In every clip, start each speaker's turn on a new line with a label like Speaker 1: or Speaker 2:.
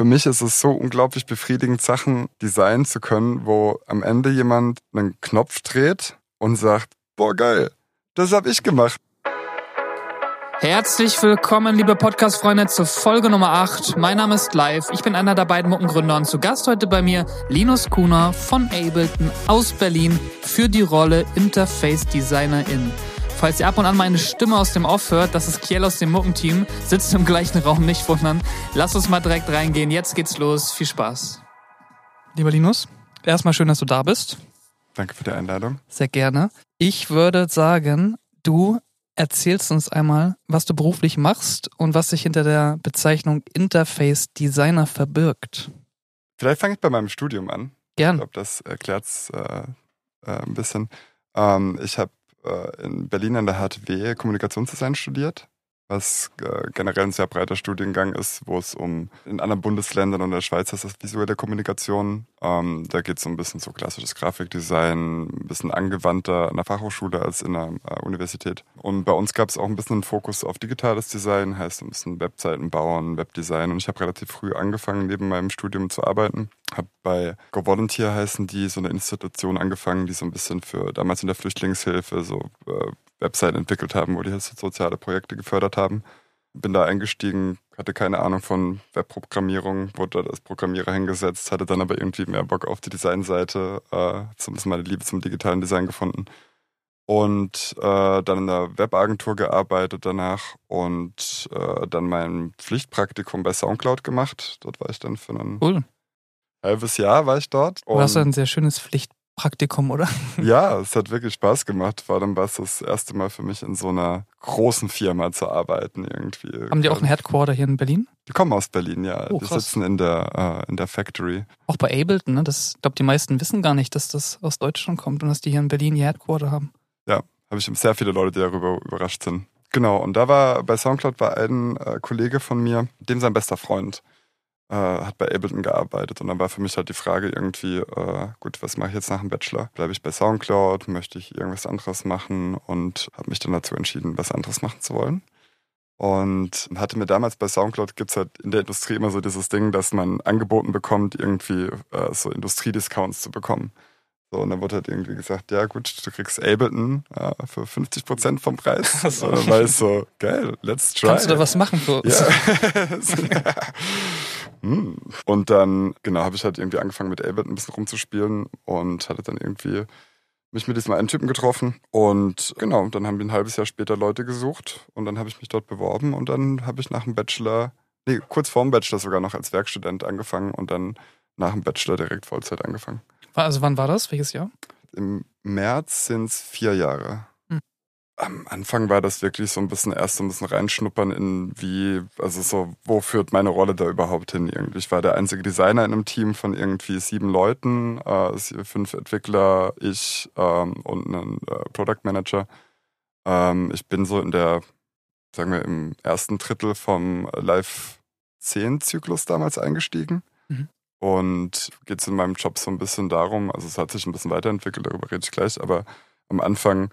Speaker 1: für mich ist es so unglaublich befriedigend, Sachen designen zu können, wo am Ende jemand einen Knopf dreht und sagt, boah geil, das habe ich gemacht.
Speaker 2: Herzlich willkommen, liebe Podcast-Freunde, zur Folge Nummer 8. Mein Name ist Live. Ich bin einer der beiden Muckengründer und zu Gast heute bei mir Linus Kuhner von Ableton aus Berlin für die Rolle Interface Designerin. Falls ihr ab und an meine Stimme aus dem Off hört, das ist Kiel aus dem Muckenteam, sitzt im gleichen Raum, nicht wundern. Lass uns mal direkt reingehen. Jetzt geht's los. Viel Spaß. Lieber Linus, erstmal schön, dass du da bist.
Speaker 1: Danke für die Einladung.
Speaker 2: Sehr gerne. Ich würde sagen, du erzählst uns einmal, was du beruflich machst und was sich hinter der Bezeichnung Interface Designer verbirgt.
Speaker 1: Vielleicht fange ich bei meinem Studium an.
Speaker 2: Gern.
Speaker 1: Ich glaube, das erklärt es äh, äh, ein bisschen. Ähm, ich habe in Berlin an der HTW Kommunikationsdesign studiert, was äh, generell ein sehr breiter Studiengang ist, wo es um in anderen Bundesländern und der Schweiz heißt das visuelle Kommunikation. Ähm, da geht es so ein bisschen so klassisches Grafikdesign, ein bisschen angewandter an der Fachhochschule als in der äh, Universität. Und bei uns gab es auch ein bisschen einen Fokus auf digitales Design, heißt ein bisschen Webseiten bauen, Webdesign. Und ich habe relativ früh angefangen, neben meinem Studium zu arbeiten. Habe bei Go Volunteer heißen die, so eine Institution angefangen, die so ein bisschen für damals in der Flüchtlingshilfe so äh, Webseiten entwickelt haben, wo die soziale Projekte gefördert haben. Bin da eingestiegen, hatte keine Ahnung von Webprogrammierung, wurde da als Programmierer hingesetzt, hatte dann aber irgendwie mehr Bock auf die Designseite, äh, zumindest meine Liebe zum digitalen Design gefunden. Und äh, dann in der Webagentur gearbeitet danach und äh, dann mein Pflichtpraktikum bei Soundcloud gemacht. Dort war ich dann für ein
Speaker 2: Cool.
Speaker 1: halbes Jahr war ich dort.
Speaker 2: Du hast ein sehr schönes Pflichtpraktikum, oder?
Speaker 1: ja, es hat wirklich Spaß gemacht. Vor allem war es das erste Mal für mich in so einer großen Firma zu arbeiten irgendwie.
Speaker 2: Haben die auch ein Headquarter hier in Berlin?
Speaker 1: Die kommen aus Berlin, ja.
Speaker 2: Oh,
Speaker 1: die sitzen in der, äh, in der Factory.
Speaker 2: Auch bei Ableton, ne? Das, ich glaube, die meisten wissen gar nicht, dass das aus Deutschland kommt und dass die hier in Berlin ihr Headquarter haben.
Speaker 1: Habe ich sehr viele Leute, die darüber überrascht sind. Genau, und da war bei Soundcloud war ein äh, Kollege von mir, dem sein bester Freund äh, hat bei Ableton gearbeitet. Und dann war für mich halt die Frage irgendwie, äh, gut, was mache ich jetzt nach dem Bachelor? Bleibe ich bei Soundcloud? Möchte ich irgendwas anderes machen? Und habe mich dann dazu entschieden, was anderes machen zu wollen. Und hatte mir damals bei Soundcloud gibt's halt in der Industrie immer so dieses Ding, dass man angeboten bekommt, irgendwie äh, so Industriediscounts zu bekommen. So, und dann wurde halt irgendwie gesagt, ja gut, du kriegst Ableton äh, für 50 Prozent vom Preis.
Speaker 2: So.
Speaker 1: Und dann war ich so, geil, let's try.
Speaker 2: Kannst du da was machen für uns?
Speaker 1: Ja. Hm. und dann, genau, habe ich halt irgendwie angefangen mit Ableton ein bisschen rumzuspielen und hatte dann irgendwie mich mit diesem einen Typen getroffen und genau, dann haben wir ein halbes Jahr später Leute gesucht und dann habe ich mich dort beworben und dann habe ich nach dem Bachelor, nee, kurz vorm Bachelor sogar noch als Werkstudent angefangen und dann nach dem Bachelor direkt Vollzeit angefangen.
Speaker 2: Also wann war das? Welches Jahr?
Speaker 1: Im März sind es vier Jahre.
Speaker 2: Hm.
Speaker 1: Am Anfang war das wirklich so ein bisschen erst so ein bisschen reinschnuppern in wie, also so, wo führt meine Rolle da überhaupt hin irgendwie. Ich war der einzige Designer in einem Team von irgendwie sieben Leuten, äh, fünf Entwickler, ich ähm, und ein äh, Product Manager. Ähm, ich bin so in der, sagen wir, im ersten Drittel vom Live 10 Zyklus damals eingestiegen.
Speaker 2: Mhm.
Speaker 1: Und geht es in meinem Job so ein bisschen darum, also es hat sich ein bisschen weiterentwickelt, darüber rede ich gleich, aber am Anfang,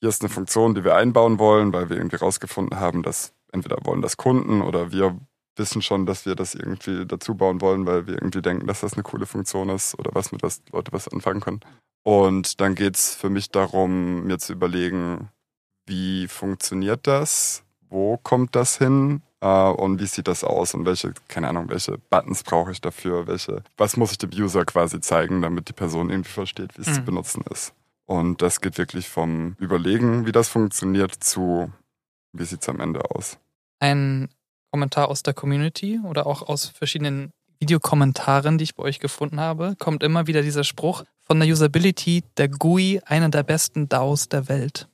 Speaker 1: hier ist eine Funktion, die wir einbauen wollen, weil wir irgendwie rausgefunden haben, dass entweder wollen das Kunden oder wir wissen schon, dass wir das irgendwie dazu bauen wollen, weil wir irgendwie denken, dass das eine coole Funktion ist oder was mit was Leute was anfangen können. Und dann geht es für mich darum, mir zu überlegen, wie funktioniert das? Wo kommt das hin? Äh, und wie sieht das aus? Und welche, keine Ahnung, welche Buttons brauche ich dafür? Welche, was muss ich dem User quasi zeigen, damit die Person irgendwie versteht, wie es zu
Speaker 2: Mhm.
Speaker 1: benutzen ist? Und das geht wirklich vom Überlegen, wie das funktioniert, zu wie sieht es am Ende aus?
Speaker 2: Ein Kommentar aus der Community oder auch aus verschiedenen Videokommentaren, die ich bei euch gefunden habe, kommt immer wieder dieser Spruch von der Usability der GUI einer der besten DAOs der Welt.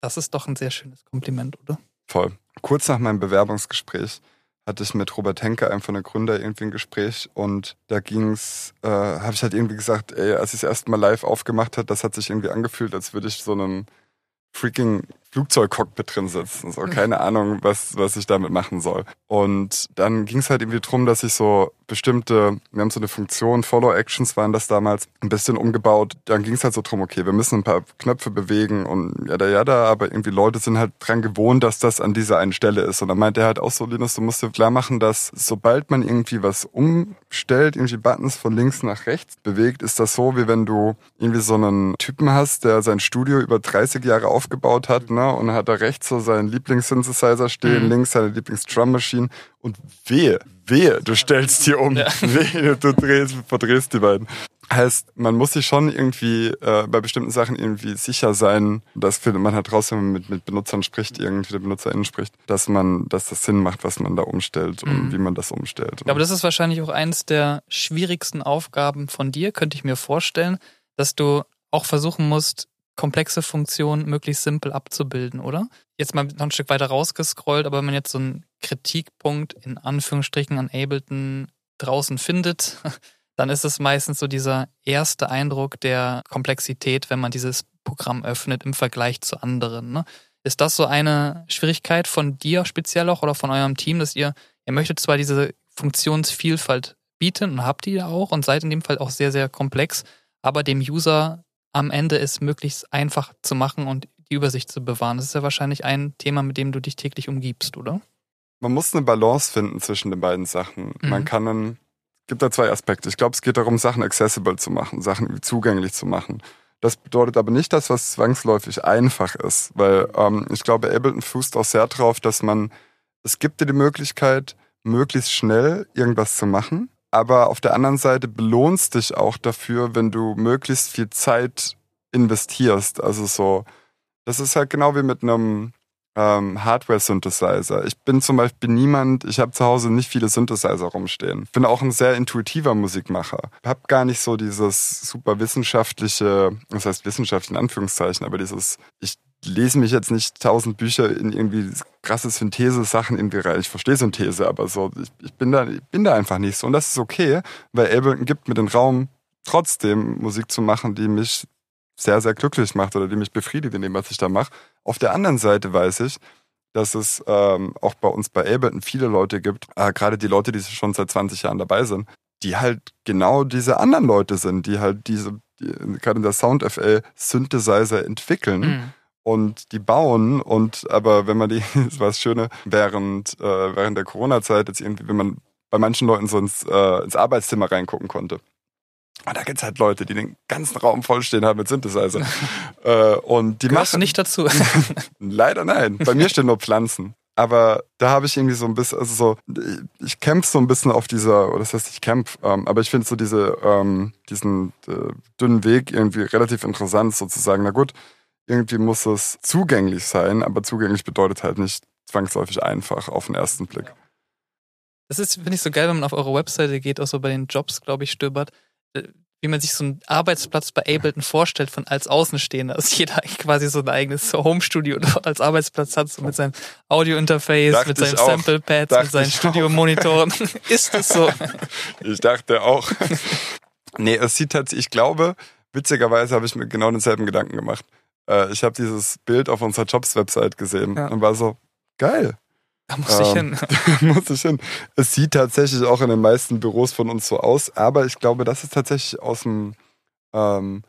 Speaker 2: Das ist doch ein sehr schönes Kompliment, oder?
Speaker 1: Voll. Kurz nach meinem Bewerbungsgespräch hatte ich mit Robert Henke, einem von den Gründer, irgendwie ein Gespräch und da ging's, äh, habe ich halt irgendwie gesagt, ey, als ich es erst mal live aufgemacht hat, das hat sich irgendwie angefühlt, als würde ich so einem freaking Flugzeugcockpit drin sitzen. So, keine Ahnung, was, was ich damit machen soll. Und dann ging es halt irgendwie drum, dass ich so bestimmte, wir haben so eine Funktion, Follow Actions waren das damals, ein bisschen umgebaut. Dann ging es halt so drum, okay, wir müssen ein paar Knöpfe bewegen und ja, da, ja, da, aber irgendwie Leute sind halt dran gewohnt, dass das an dieser einen Stelle ist. Und dann meinte er halt auch so, Linus, du musst dir klar machen, dass sobald man irgendwie was umstellt, irgendwie Buttons von links nach rechts bewegt, ist das so, wie wenn du irgendwie so einen Typen hast, der sein Studio über 30 Jahre aufgebaut hat, ne? Ne? Und hat da rechts so seinen Lieblings-Synthesizer stehen, mhm. links seine Lieblings-Drum-Machine und wehe, wehe, du stellst die um. Ja. Wehe, du drehst, verdrehst die beiden. Heißt, man muss sich schon irgendwie äh, bei bestimmten Sachen irgendwie sicher sein, das findet man halt raus, wenn man mit, mit Benutzern spricht, irgendwie der BenutzerInnen spricht, dass man, dass das Sinn macht, was man da umstellt und mhm. wie man das umstellt.
Speaker 2: Aber das ist wahrscheinlich auch eins der schwierigsten Aufgaben von dir, könnte ich mir vorstellen, dass du auch versuchen musst, komplexe Funktionen möglichst simpel abzubilden, oder? Jetzt mal noch ein Stück weiter rausgescrollt, aber wenn man jetzt so einen Kritikpunkt in Anführungsstrichen an Ableton draußen findet, dann ist es meistens so dieser erste Eindruck der Komplexität, wenn man dieses Programm öffnet im Vergleich zu anderen. Ne? Ist das so eine Schwierigkeit von dir speziell auch oder von eurem Team, dass ihr, ihr möchtet zwar diese Funktionsvielfalt bieten und habt ihr auch und seid in dem Fall auch sehr, sehr komplex, aber dem User am Ende es möglichst einfach zu machen und die Übersicht zu bewahren. Das ist ja wahrscheinlich ein Thema, mit dem du dich täglich umgibst, oder?
Speaker 1: Man muss eine Balance finden zwischen den beiden Sachen. Mhm. Man kann einen, gibt da zwei Aspekte. Ich glaube, es geht darum, Sachen accessible zu machen, Sachen zugänglich zu machen. Das bedeutet aber nicht, dass was zwangsläufig einfach ist, weil ähm, ich glaube, Ableton fußt auch sehr darauf, dass man, es gibt dir die Möglichkeit, möglichst schnell irgendwas zu machen aber auf der anderen Seite belohnst dich auch dafür, wenn du möglichst viel Zeit investierst. Also so, das ist halt genau wie mit einem ähm, Hardware-Synthesizer. Ich bin zum Beispiel niemand, ich habe zu Hause nicht viele Synthesizer rumstehen. Bin auch ein sehr intuitiver Musikmacher. Hab gar nicht so dieses super wissenschaftliche, das heißt wissenschaftlich Anführungszeichen, aber dieses, ich lese mich jetzt nicht tausend Bücher in irgendwie krasse Synthese-Sachen irgendwie rein. Ich verstehe Synthese, aber so, ich, ich, bin da, ich bin da einfach nicht so. Und das ist okay, weil Ableton gibt mir den Raum, trotzdem Musik zu machen, die mich sehr, sehr glücklich macht oder die mich befriedigt in dem, was ich da mache. Auf der anderen Seite weiß ich, dass es ähm, auch bei uns bei Ableton viele Leute gibt, äh, gerade die Leute, die schon seit 20 Jahren dabei sind, die halt genau diese anderen Leute sind, die halt diese, die, gerade in der Sound-FL Synthesizer entwickeln. Mhm und die bauen und aber wenn man die, das war das Schöne, während, äh, während der Corona-Zeit jetzt irgendwie, wenn man bei manchen Leuten so ins, äh, ins Arbeitszimmer reingucken konnte. Und da gibt's halt Leute, die den ganzen Raum vollstehen haben mit Synthesizer. äh, und die
Speaker 2: Gehörst machen. nicht dazu?
Speaker 1: Leider nein. Bei mir stehen nur Pflanzen. Aber da habe ich irgendwie so ein bisschen, also so, ich kämpfe so ein bisschen auf dieser, oder das heißt, ich kämpfe, ähm, aber ich finde so diese, ähm, diesen äh, dünnen Weg irgendwie relativ interessant, sozusagen. Na gut, irgendwie muss es zugänglich sein, aber zugänglich bedeutet halt nicht zwangsläufig einfach auf den ersten Blick.
Speaker 2: Das ist, finde ich, so geil, wenn man auf eure Webseite geht, auch so bei den Jobs, glaube ich, stöbert, äh, wie man sich so einen Arbeitsplatz bei Ableton vorstellt von als Außenstehender, dass jeder quasi so ein eigenes Home-Studio als Arbeitsplatz hat, so mit seinem Audio-Interface, mit seinem Sample-Pads, mit seinen Studiomonitoren. ist es so?
Speaker 1: Ich dachte auch. nee, es sieht tatsächlich, ich glaube, witzigerweise habe ich mir genau denselben Gedanken gemacht. Äh, ich habe dieses Bild auf unserer Jobs-Website gesehen ja. und war so, geil.
Speaker 2: Da muss ich ähm,
Speaker 1: hin. muss ich hin. Es sieht tatsächlich auch in den meisten Büros von uns so aus, aber ich glaube, das ist tatsächlich aus dem ähm,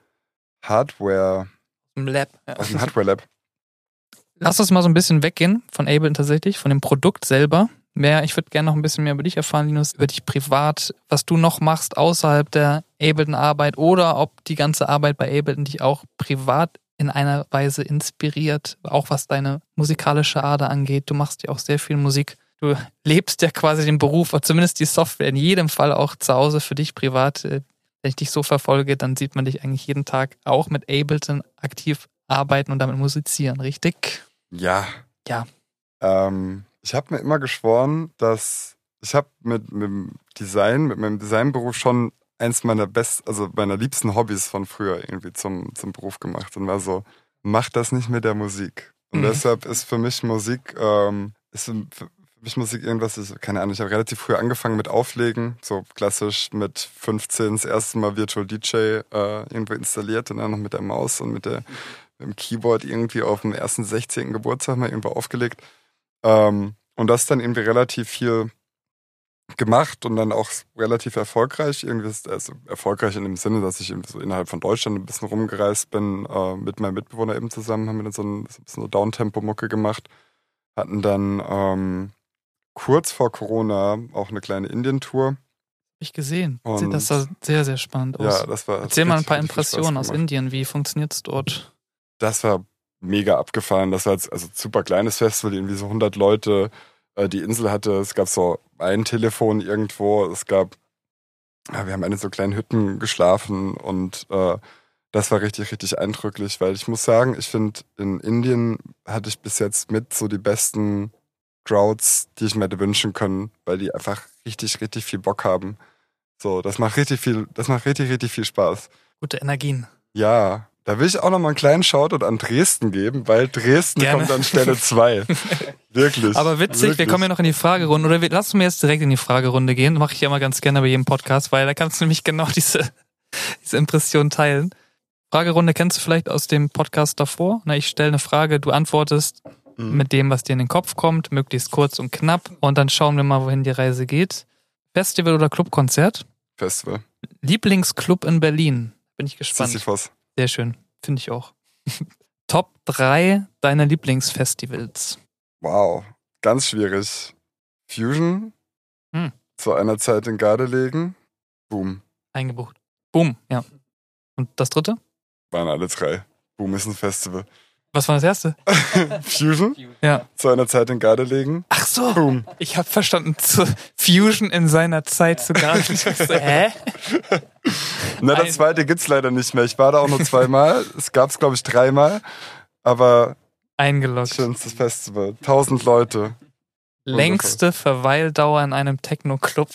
Speaker 1: Hardware.
Speaker 2: Im Lab.
Speaker 1: Ja. Aus dem Hardware-Lab.
Speaker 2: Lass uns mal so ein bisschen weggehen von Ableton tatsächlich, von dem Produkt selber. Mehr, ich würde gerne noch ein bisschen mehr über dich erfahren, Linus, über dich privat, was du noch machst außerhalb der Ableton-Arbeit oder ob die ganze Arbeit bei Ableton dich auch privat in einer Weise inspiriert, auch was deine musikalische Ader angeht. Du machst ja auch sehr viel Musik. Du lebst ja quasi den Beruf, oder zumindest die Software, in jedem Fall auch zu Hause für dich privat. Äh, wenn ich dich so verfolge, dann sieht man dich eigentlich jeden Tag auch mit Ableton aktiv arbeiten und damit musizieren, richtig?
Speaker 1: Ja.
Speaker 2: Ja.
Speaker 1: Ähm, ich habe mir immer geschworen, dass ich habe mit, mit dem Design, mit meinem Designberuf schon eins meiner best, also meiner liebsten Hobbys von früher irgendwie zum, zum Beruf gemacht und war so, mach das nicht mit der Musik. Und mhm. deshalb ist für mich Musik, ähm, ist für mich Musik irgendwas, ich, keine Ahnung, ich habe relativ früh angefangen mit Auflegen, so klassisch mit 15 das erste Mal Virtual DJ äh, irgendwo installiert und dann noch mit der Maus und mit der im Keyboard irgendwie auf dem ersten 16. Geburtstag mal irgendwo aufgelegt. Ähm, und das dann irgendwie relativ viel gemacht und dann auch relativ erfolgreich. Irgendwie also erfolgreich in dem Sinne, dass ich irgendwie so innerhalb von Deutschland ein bisschen rumgereist bin, äh, mit meinem Mitbewohner eben zusammen, haben wir dann so ein, so eine Downtempo-Mucke gemacht. Hatten dann ähm, kurz vor Corona auch eine kleine Indien-Tour.
Speaker 2: Ich gesehen.
Speaker 1: Und-
Speaker 2: Sieht das sah sehr, sehr spannend aus.
Speaker 1: Ja, das war.
Speaker 2: Erzähl mal ein
Speaker 1: richtig,
Speaker 2: paar
Speaker 1: richtig
Speaker 2: Impressionen aus. Indien. Wie funktioniert's dort?
Speaker 1: Das war mega abgefahren. Das war jetzt also super kleines Festival, irgendwie so 100 Leute. Äh, Die Insel hatte, es gab so ein Telefon irgendwo. Es gab, ja, wir haben in so kleinen Hütten geschlafen und äh, das war richtig, richtig eindrücklich, weil ich muss sagen, ich finde, in Indien hatte ich bis jetzt mit so die besten Crowds, die ich mir hätte wünschen können, weil die einfach richtig, richtig viel Bock haben. So, das macht richtig viel, das macht richtig, richtig viel Spaß.
Speaker 2: Gute Energien.
Speaker 1: Ja, da will ich auch noch mal einen kleinen Shoutout an Dresden geben, weil Dresden
Speaker 2: Gerne.
Speaker 1: kommt an Stelle zwei. Wirklich.
Speaker 2: Aber witzig, wir
Speaker 1: wirklich.
Speaker 2: kommen ja noch in die Fragerunde. Oder wir, lass uns jetzt direkt in die Fragerunde gehen. Mache ich ja immer ganz gerne bei jedem Podcast, weil da kannst du nämlich genau diese, diese Impression teilen. Fragerunde kennst du vielleicht aus dem Podcast davor. Na, ich stelle eine Frage, du antwortest
Speaker 1: Mhm.
Speaker 2: mit dem, was dir in den Kopf kommt, möglichst kurz und knapp. Und dann schauen wir mal, wohin die Reise geht. Festival oder Clubkonzert?
Speaker 1: Festival.
Speaker 2: Lieblingsclub in Berlin. Bin ich gespannt.
Speaker 1: Sisyphos.
Speaker 2: Sehr schön. Finde ich auch. Top 3 deiner Lieblingsfestivals.
Speaker 1: Wow. Ganz schwierig. Fusion.
Speaker 2: Hm.
Speaker 1: Zu einer Zeit in Gardelegen. Boom.
Speaker 2: Eingebucht. Boom, ja. Und das dritte?
Speaker 1: Waren alle drei. Boom ist ein Festival.
Speaker 2: Was war das erste?
Speaker 1: Fusion.
Speaker 2: Ja.
Speaker 1: Zu einer Zeit in Gardelegen.
Speaker 2: Ach so.
Speaker 1: Boom.
Speaker 2: Ich habe verstanden, zu Fusion in seiner Zeit zu so, Hä?
Speaker 1: Na,
Speaker 2: Ein-
Speaker 1: das zweite gibt's leider nicht mehr. Ich war da auch nur zweimal. es gab's, glaube ich, dreimal. Aber
Speaker 2: Eingeloggt.
Speaker 1: schönstes Festival. Tausend Leute.
Speaker 2: Längste Verweildauer in einem Techno-Club.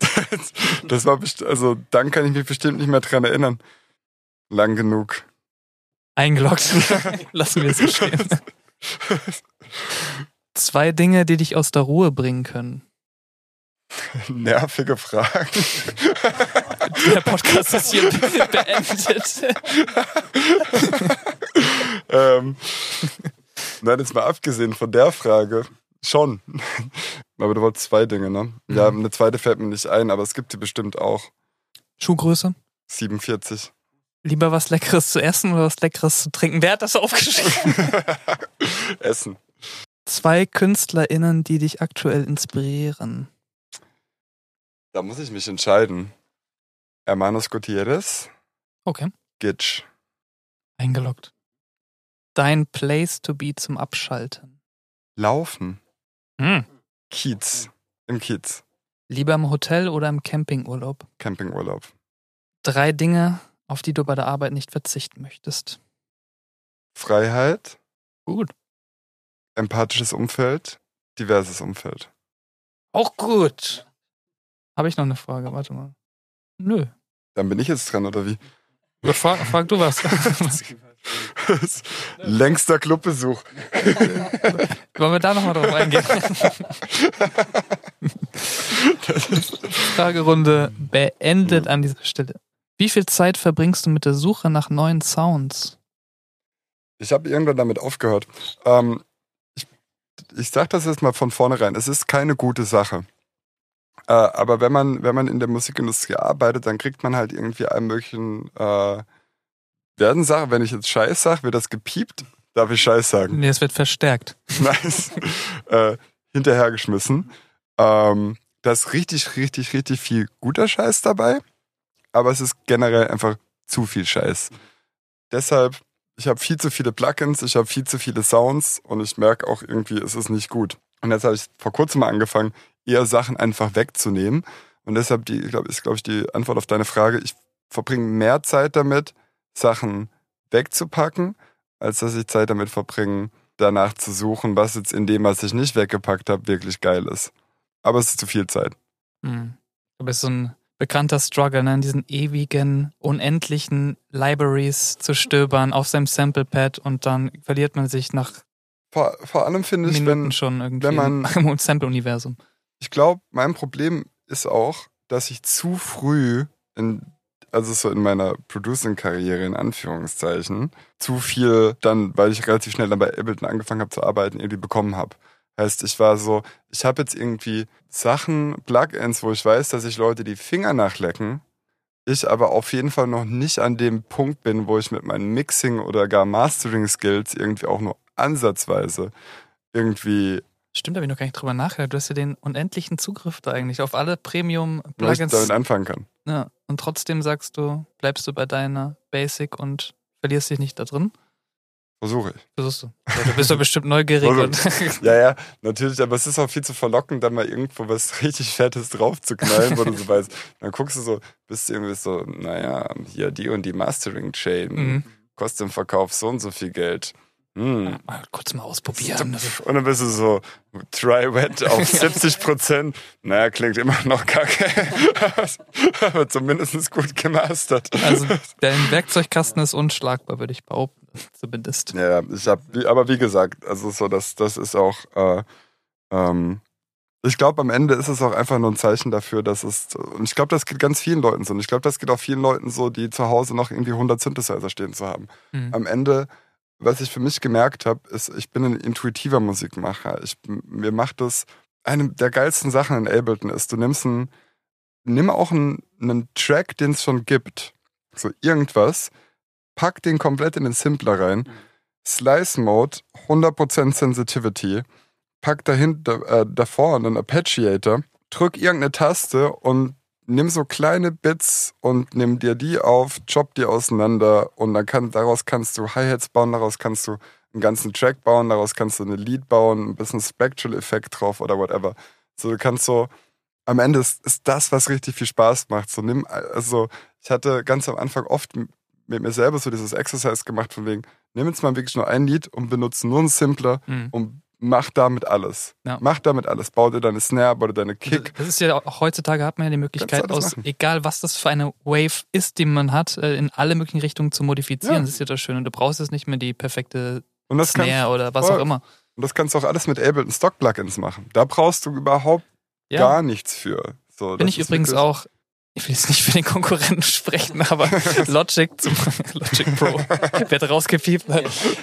Speaker 1: das, das war also dann kann ich mich bestimmt nicht mehr dran erinnern. Lang genug.
Speaker 2: Eingeloggt. Lassen wir es so stehen. Zwei Dinge, die dich aus der Ruhe bringen können.
Speaker 1: Nervige Fragen.
Speaker 2: Der Podcast ist hier beendet.
Speaker 1: ähm, nein, jetzt mal abgesehen von der Frage. Schon. aber du wolltest zwei Dinge, ne? Ja,
Speaker 2: Mhm.
Speaker 1: eine zweite fällt mir nicht ein, aber es gibt die bestimmt auch.
Speaker 2: Schuhgröße?
Speaker 1: 47.
Speaker 2: Lieber was Leckeres zu essen oder was Leckeres zu trinken? Wer hat das aufgeschrieben?
Speaker 1: Essen.
Speaker 2: Zwei KünstlerInnen, die dich aktuell inspirieren.
Speaker 1: Da muss ich mich entscheiden. Hermanos Gutierrez,
Speaker 2: Okay.
Speaker 1: Gitsch.
Speaker 2: Eingeloggt. Dein Place to be zum Abschalten.
Speaker 1: Laufen.
Speaker 2: Hm.
Speaker 1: Kiez. Im Kiez.
Speaker 2: Lieber im Hotel oder im Campingurlaub?
Speaker 1: Campingurlaub.
Speaker 2: Drei Dinge, auf die du bei der Arbeit nicht verzichten möchtest.
Speaker 1: Freiheit,
Speaker 2: Gut.
Speaker 1: empathisches Umfeld, diverses Umfeld.
Speaker 2: Auch gut. Habe ich noch eine Frage? Warte mal. Nö.
Speaker 1: Dann bin ich jetzt dran, oder wie?
Speaker 2: Ja, Frag, frag du was.
Speaker 1: Längster Clubbesuch.
Speaker 2: Wollen wir da nochmal drauf eingehen? Fragerunde beendet an dieser Stelle. Wie viel Zeit verbringst du mit der Suche nach neuen Sounds?
Speaker 1: Ich habe irgendwann damit aufgehört. Ähm, ich ich sage das jetzt mal von vornherein. Es ist keine gute Sache. Äh, aber wenn man, wenn man in der Musikindustrie arbeitet, dann kriegt man halt irgendwie allen möglichen äh, werden Sachen, wenn ich jetzt Scheiß sage, wird das gepiept? Darf ich Scheiß sagen?
Speaker 2: Nee, es wird verstärkt.
Speaker 1: nice, äh, hinterhergeschmissen. Ähm, da ist richtig, richtig, richtig viel guter Scheiß dabei, aber es ist generell einfach zu viel Scheiß. Deshalb, ich habe viel zu viele Plugins, ich habe viel zu viele Sounds und ich merke auch irgendwie, es ist nicht gut. Und jetzt habe ich vor kurzem mal angefangen, eher Sachen einfach wegzunehmen. Und deshalb die, glaub, ist, glaube ich, die Antwort auf deine Frage, ich verbringe mehr Zeit damit, Sachen wegzupacken, als dass ich Zeit damit verbringe, danach zu suchen, was jetzt in dem, was ich nicht weggepackt habe, wirklich geil ist. Aber es ist zu viel Zeit.
Speaker 2: Hm. Du bist so ein bekannter Struggle, ne? in diesen ewigen, unendlichen Libraries zu stöbern auf seinem Samplepad und dann verliert man sich nach
Speaker 1: Vor, vor allem finde ich,
Speaker 2: Minuten
Speaker 1: wenn,
Speaker 2: schon irgendwie
Speaker 1: wenn man-
Speaker 2: im Sample-Universum.
Speaker 1: Ich glaube, mein Problem ist auch, dass ich zu früh in also so in meiner Producing-Karriere in Anführungszeichen, zu viel dann, weil ich relativ schnell dann bei Ableton angefangen habe zu arbeiten, irgendwie bekommen habe. Heißt, ich war so, ich habe jetzt irgendwie Sachen, Plugins, wo ich weiß, dass ich Leute die Finger nachlecken, ich aber auf jeden Fall noch nicht an dem Punkt bin, wo ich mit meinen Mixing- oder gar Mastering-Skills irgendwie auch nur ansatzweise irgendwie
Speaker 2: Stimmt, da habe ich noch gar nicht drüber nachgedacht. Du hast ja den unendlichen Zugriff da eigentlich auf alle
Speaker 1: wo ich
Speaker 2: Premium-Plugins.
Speaker 1: damit anfangen kann.
Speaker 2: Ja, und trotzdem sagst du, bleibst du bei deiner Basic und verlierst dich nicht da drin.
Speaker 1: Versuche ich.
Speaker 2: Versuchst du. Ja, du bist doch bestimmt neugierig.
Speaker 1: Ja, ja, natürlich, aber es ist auch viel zu verlockend, dann mal irgendwo was richtig Fettes drauf zu knallen, wo du so weißt, dann guckst du so, bist du irgendwie so, naja, hier die und die Mastering-Chain,
Speaker 2: Mhm.
Speaker 1: kostet im Verkauf so und so viel Geld. Hm.
Speaker 2: mal kurz mal ausprobieren.
Speaker 1: Und dann bist du so, try wet auf 70 Prozent. Naja, klingt immer noch kacke. aber zumindest gut gemastert.
Speaker 2: Also dein Werkzeugkasten ist unschlagbar, würde ich behaupten. Zumindest.
Speaker 1: Ja, ich hab, aber wie gesagt, also so, das, das ist auch, äh, ähm, ich glaube, am Ende ist es auch einfach nur ein Zeichen dafür, dass es, und ich glaube, das geht ganz vielen Leuten so. Und ich glaube, das geht auch vielen Leuten so, die zu Hause noch irgendwie 100 Synthesizer stehen zu haben.
Speaker 2: Mhm.
Speaker 1: Am Ende, was ich für mich gemerkt habe, ist, ich bin ein intuitiver Musikmacher. Ich, mir macht das, eine der geilsten Sachen in Ableton ist, du nimmst einen, nimm auch einen, einen Track, den es schon gibt, so irgendwas, pack den komplett in den Simpler rein, Slice Mode, 100% Sensitivity, pack dahinter, äh, davor einen Arpeggiator, drück irgendeine Taste und nimm so kleine Bits und nimm dir die auf, chop die auseinander und dann kann, daraus kannst du Hi-Hats bauen, daraus kannst du einen ganzen Track bauen, daraus kannst du eine Lead bauen, ein bisschen Spectral-Effekt drauf oder whatever. So, du kannst so, am Ende ist, ist das, was richtig viel Spaß macht. So, nimm, also, ich hatte ganz am Anfang oft mit mir selber so dieses Exercise gemacht von wegen, nimm jetzt mal wirklich nur ein Lied und benutze nur einen Simpler
Speaker 2: Mhm.
Speaker 1: und mach damit alles.
Speaker 2: Ja.
Speaker 1: Mach damit alles. Bau dir deine Snare, bau dir deine Kick.
Speaker 2: Das ist ja auch heutzutage hat man ja die Möglichkeit, aus
Speaker 1: machen.
Speaker 2: egal was das für eine Wave ist, die man hat, äh, in alle möglichen Richtungen zu modifizieren.
Speaker 1: Ja.
Speaker 2: Das ist ja das Schöne. Du brauchst jetzt nicht mehr die perfekte
Speaker 1: Und das, kannst,
Speaker 2: Snare oder was
Speaker 1: voll.
Speaker 2: auch immer.
Speaker 1: und das kannst du auch alles mit Ableton Stock Plugins machen. Da brauchst du überhaupt
Speaker 2: Ja.
Speaker 1: gar nichts für. So,
Speaker 2: Bin
Speaker 1: das
Speaker 2: ich übrigens auch, ich will jetzt nicht für den Konkurrenten sprechen, aber Logic zum Logic Pro wird rausgepiept.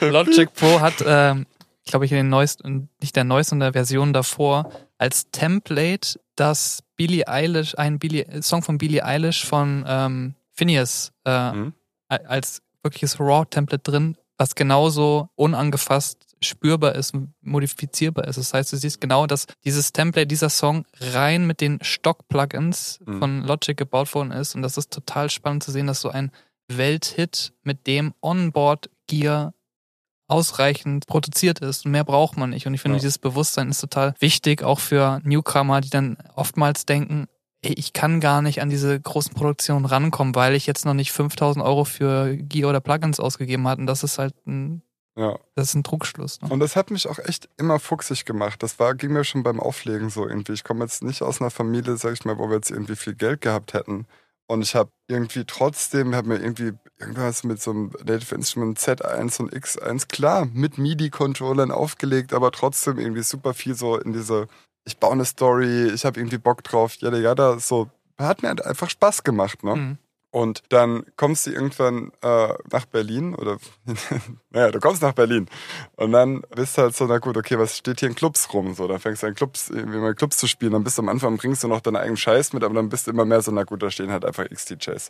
Speaker 2: Logic Pro hat, ähm, glaube ich, in den neuesten, nicht der neuesten, der Version davor, als Template das Billie Eilish, ein Billie, Song von Billie Eilish von ähm, Phineas äh,
Speaker 1: Mhm.
Speaker 2: als wirkliches Raw-Template drin, was genauso unangefasst spürbar ist modifizierbar ist. Das heißt, du siehst genau, dass dieses Template, dieser Song rein mit den Stock-Plugins
Speaker 1: Mhm.
Speaker 2: von Logic gebaut worden ist. Und das ist total spannend zu sehen, dass so ein Welthit mit dem Onboard-Gear ausreichend produziert ist. Und mehr braucht man nicht. Und ich finde,
Speaker 1: Ja.
Speaker 2: dieses Bewusstsein ist total wichtig, auch für Newcomer, die dann oftmals denken, ich kann gar nicht an diese großen Produktionen rankommen, weil ich jetzt noch nicht 5000 Euro für Gear oder Plugins ausgegeben hatte. Und das ist halt ein,
Speaker 1: Ja.
Speaker 2: das ist ein Trugschluss. Ne?
Speaker 1: Und das hat mich auch echt immer fuchsig gemacht. Das war, ging mir schon beim Auflegen so irgendwie. Ich komme jetzt nicht aus einer Familie, sag ich mal, wo wir jetzt irgendwie viel Geld gehabt hätten. Und ich habe irgendwie trotzdem, habe mir irgendwie irgendwas mit so einem Native Instrument Z1 und X1, klar, mit MIDI-Controllern aufgelegt, aber trotzdem irgendwie super viel so in diese, ich baue eine Story, ich habe irgendwie Bock drauf, jada, jada, so. Hat mir halt einfach Spaß gemacht, ne?
Speaker 2: Mhm.
Speaker 1: Und dann kommst du irgendwann äh, nach Berlin oder naja, du kommst nach Berlin und dann bist du halt so, na gut, okay, was steht hier in Clubs rum? So, dann fängst du an Clubs, irgendwie mal Clubs zu spielen, dann bist du am Anfang, bringst du noch deinen eigenen Scheiß mit, aber dann bist du immer mehr so, na gut, da stehen halt einfach XDJs.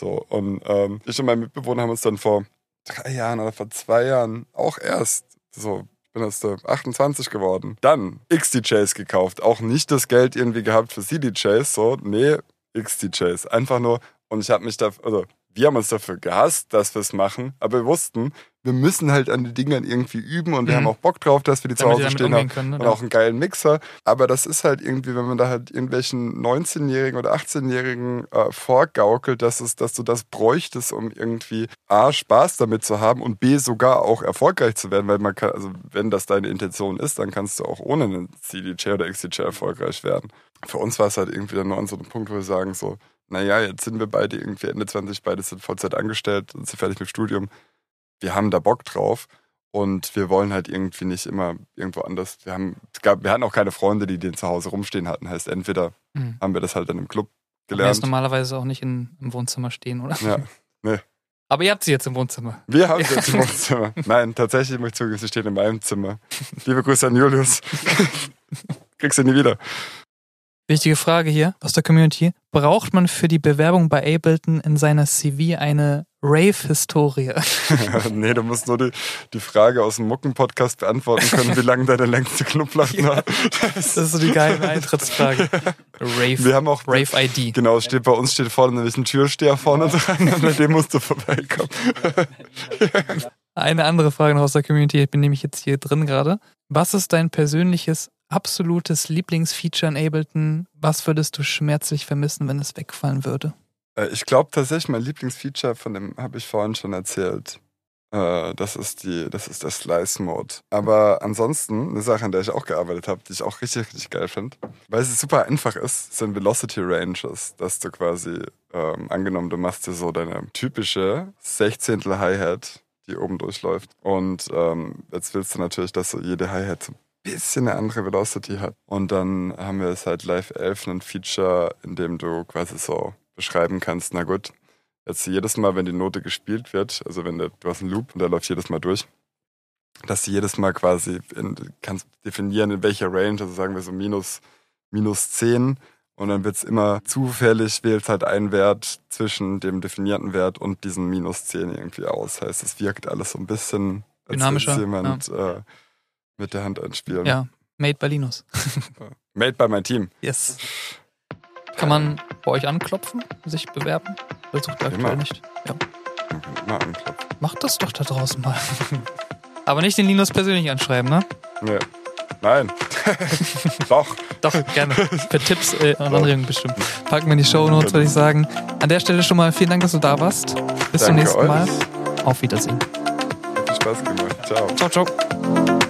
Speaker 1: So, und ähm, ich und mein Mitbewohner haben uns dann vor drei Jahren oder vor zwei Jahren auch erst so bin jetzt äh, 28 geworden. Dann XDJs gekauft. Auch nicht das Geld irgendwie gehabt für CDJs, so, nee, XDJs. Einfach nur, und ich habe mich da, also wir haben uns dafür gehasst, dass wir es machen, aber wir wussten, wir müssen halt an den Dingern irgendwie üben und wir
Speaker 2: Mhm.
Speaker 1: haben auch Bock drauf, dass wir die zu
Speaker 2: Damit die
Speaker 1: Hause stehen haben
Speaker 2: können. Ne?
Speaker 1: und auch einen geilen Mixer. Aber das ist halt irgendwie, wenn man da halt irgendwelchen 19-Jährigen oder 18-Jährigen äh, vorgaukelt, dass, es, dass du das bräuchtest, um irgendwie A, Spaß damit zu haben und B, sogar auch erfolgreich zu werden, weil man kann, also wenn das deine Intention ist, dann kannst du auch ohne einen CDJ oder XDJ erfolgreich werden. Für uns war es halt irgendwie dann nur an so einem Punkt, wo wir sagen so, naja, jetzt sind wir beide irgendwie Ende 20, beide sind Vollzeit angestellt, sind fertig mit dem Studium. Wir haben da Bock drauf. Und wir wollen halt irgendwie nicht immer irgendwo anders. Wir haben, gab, wir hatten auch keine Freunde, die den zu Hause rumstehen hatten. Heißt, entweder
Speaker 2: Mhm.
Speaker 1: haben wir das halt dann im Club gelernt.
Speaker 2: jetzt normalerweise auch nicht in, im Wohnzimmer stehen, oder?
Speaker 1: Ja, nee.
Speaker 2: Aber ihr habt sie jetzt im Wohnzimmer.
Speaker 1: Wir haben sie jetzt im Wohnzimmer. Nein, tatsächlich muss ich zugeben, sie stehen in meinem Zimmer. Liebe Grüße an Julius. Kriegst du nie wieder.
Speaker 2: Wichtige Frage hier aus der Community. Braucht man für die Bewerbung bei Ableton in seiner CV eine Rave-Historie?
Speaker 1: nee, du musst nur die, die Frage aus dem Mucken-Podcast beantworten können, wie lange deine längste Clubladen war.
Speaker 2: Das ist so die geheime Eintrittsfrage. Rave.
Speaker 1: Wir haben auch,
Speaker 2: Rave-ID.
Speaker 1: genau, steht bei uns steht vorne nämlich ein Türsteher vorne dran und bei dem musst du vorbeikommen.
Speaker 2: Eine andere Frage noch aus der Community, ich bin nämlich jetzt hier drin gerade. Was ist dein persönliches absolutes Lieblingsfeature in Ableton? Was würdest du schmerzlich vermissen, wenn es wegfallen würde?
Speaker 1: Äh, Ich glaube tatsächlich, mein Lieblingsfeature von dem habe ich vorhin schon erzählt. Äh, Das ist die, das ist der Slice Mode. Aber ansonsten eine Sache, an der ich auch gearbeitet habe, die ich auch richtig, richtig geil finde, weil es super einfach ist, sind Velocity Ranges, dass du quasi ähm, angenommen, du machst dir so deine typische Sechzehntel Hi-Hat, die oben durchläuft. Und ähm, jetzt willst du natürlich, dass so jede Hi-Hat so bisschen eine andere Velocity hat. Und dann haben wir seit Live 11 ein Feature, in dem du quasi so beschreiben kannst, na gut, jetzt jedes Mal, wenn die Note gespielt wird, also wenn der, du hast einen Loop und der läuft jedes Mal durch, dass du jedes Mal quasi in, kannst definieren, in welcher Range, also sagen wir so minus, minus 10 und dann wird's immer zufällig, wählt halt ein Wert zwischen dem definierten Wert und diesem minus 10 irgendwie aus. Heißt, es wirkt alles so ein bisschen, als
Speaker 2: Dynamischer,
Speaker 1: jemand äh, mit der Hand einspielen.
Speaker 2: Ja, Made by Linus.
Speaker 1: Made by my team.
Speaker 2: Yes. Kann man bei euch anklopfen, sich bewerben? Das sucht ihr aktuell nicht. Ja.
Speaker 1: Immer anklopfen.
Speaker 2: Macht das doch da draußen mal. Aber nicht den Linus persönlich anschreiben, ne?
Speaker 1: Nee. Nein. Doch.
Speaker 2: Doch, gerne. Für Tipps äh, und Anregungen bestimmt. Packen wir in die Show Notes, würde ich sagen. An der Stelle schon mal vielen Dank, dass du da warst. Bis zum
Speaker 1: Danke
Speaker 2: nächsten
Speaker 1: euch.
Speaker 2: Mal. Auf Wiedersehen.
Speaker 1: Hat viel Spaß gemacht. Ciao.
Speaker 2: Ciao, ciao.